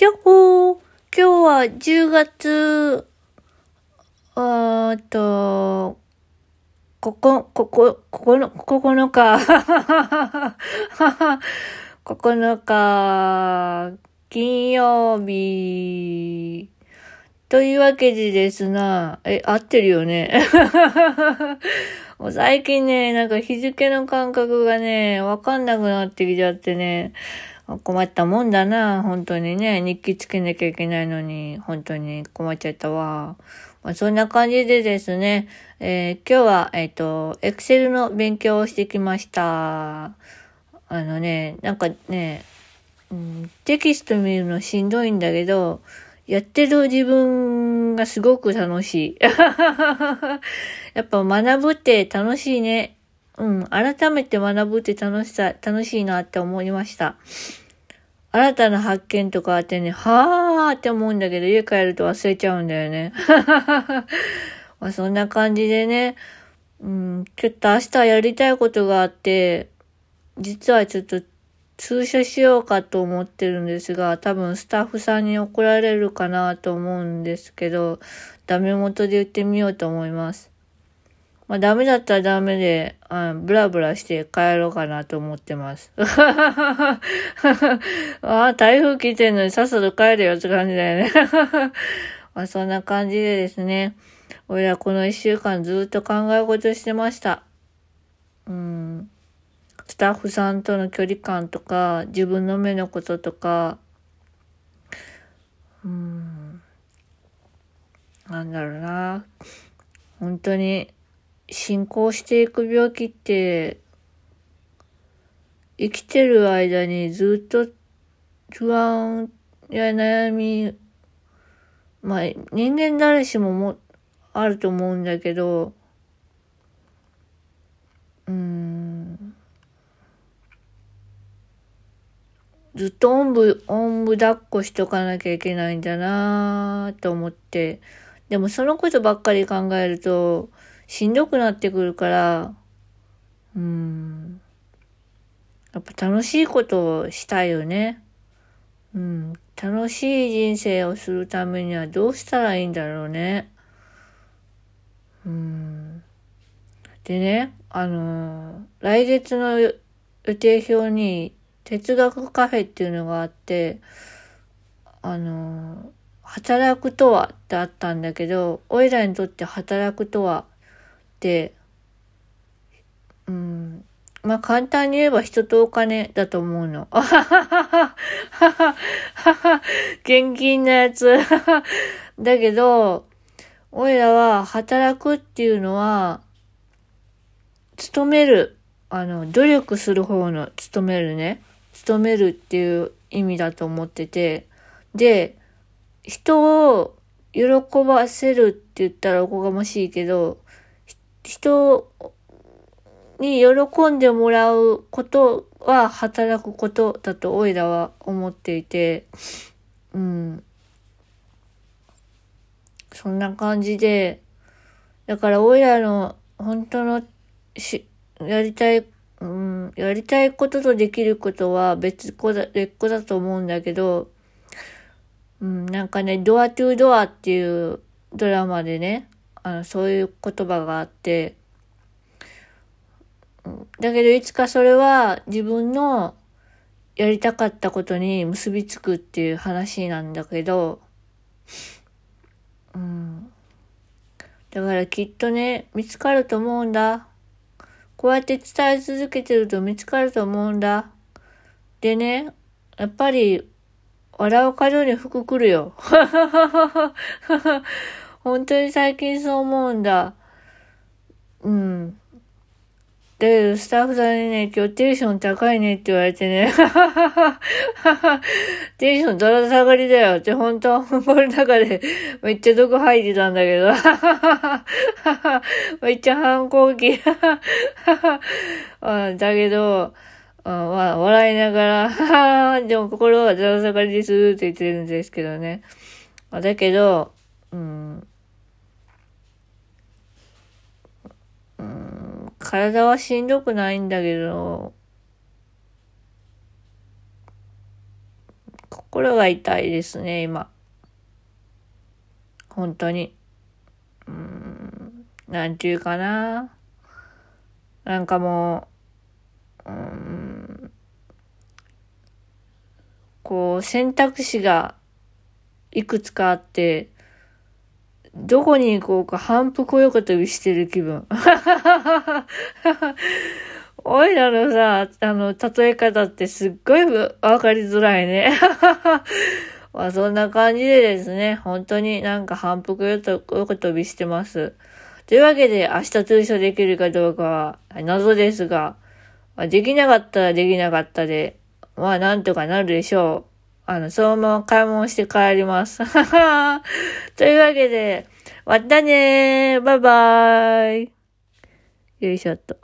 やっほー。今日は10月、あーっと、ここ、ここ、ここの、9日、9日、金曜日、というわけでですな、え、合ってるよね。もう最近ね、なんか日付の感覚がね、わかんなくなってきちゃってね、困ったもんだな、本当にね。日記つけなきゃいけないのに、本当に困っちゃったわ。まあ、そんな感じでですね、えー、今日は、えっ、ー、と、エクセルの勉強をしてきました。あのね、なんかね、うん、テキスト見るのしんどいんだけど、やってる自分がすごく楽しい。やっぱ学ぶって楽しいね。うん、改めて学ぶって楽しさ、楽しいなって思いました。新たな発見とかあってね、はーって思うんだけど、家帰ると忘れちゃうんだよね。まあそんな感じでね、うん、ちょっと明日やりたいことがあって、実はちょっと通所しようかと思ってるんですが、多分スタッフさんに怒られるかなと思うんですけど、ダメ元で言ってみようと思います。まあダメだったらダメで、うん、ブラブラして帰ろうかなと思ってます。ああ、台風来てんのにさっさと帰れよって感じだよね。まあそんな感じでですね、俺はこの一週間ずっと考え事してました。うん。スタッフさんとの距離感とか、自分の目のこととか、うん、なんだろうな。本当に、進行していく病気って、生きてる間にずっと不安や悩み、まあ人間誰しももあると思うんだけど、うん、ずっとおんぶ、おんぶ抱っこしとかなきゃいけないんだなと思って、でもそのことばっかり考えると、しんどくなってくるから、うん、やっぱ楽しいことをしたいよね。うん、楽しい人生をするためにはどうしたらいいんだろうね。うん。でね、あの来月の予定表に哲学カフェっていうのがあって、あの働くとはってあったんだけど、おいらにとって働くとは、うん、まあ簡単に言えば人とお金だと思うの。あははははは現金なやつ。だけど、おいらは働くっていうのは、勤める、あの、努力する方の勤めるね。勤めるっていう意味だと思ってて。で、人を喜ばせるって言ったらおこがましいけど、人に喜んでもらうことは働くことだとおいらは思っていて、うん。そんな感じで、だからおいらの本当のし、やりたい、うん、やりたいこととできることは別個だ、別個だと思うんだけど、うん、なんかね、ドアトゥードアっていうドラマでね、あの、そういう言葉があって、だけどいつかそれは自分のやりたかったことに結びつくっていう話なんだけど、うん。だからきっとね、見つかると思うんだ。こうやって伝え続けてると見つかると思うんだ。でね、やっぱり、笑う角に服来るよ。本当に最近そう思うんだ。うん。で、スタッフさんにね、今日テンション高いねって言われてね、テンションだら下がりだよって、本当はこの中でめっちゃ毒吐いてたんだけど、めっちゃ反抗期。だけど、まあ、笑いながら、でも心はだら下がりですって言ってるんですけどね。だけど、うん、体はしんどくないんだけど、心が痛いですね、今。本当に。うん、なんていうかな。なんかもう、うん、こう、選択肢がいくつかあって、どこに行こうか反復横跳びしてる気分。おいらのさ、あの、例え方ってすっごいわかりづらいね。まあ、そんな感じでですね、本当になんか反復横跳びしてます。というわけで、明日通所できるかどうかは謎ですが、ま、できなかったらできなかったで、まあなんとかなるでしょう。あの、そのまま買い物して帰ります。というわけで、またねーバイバーイよいしょっと。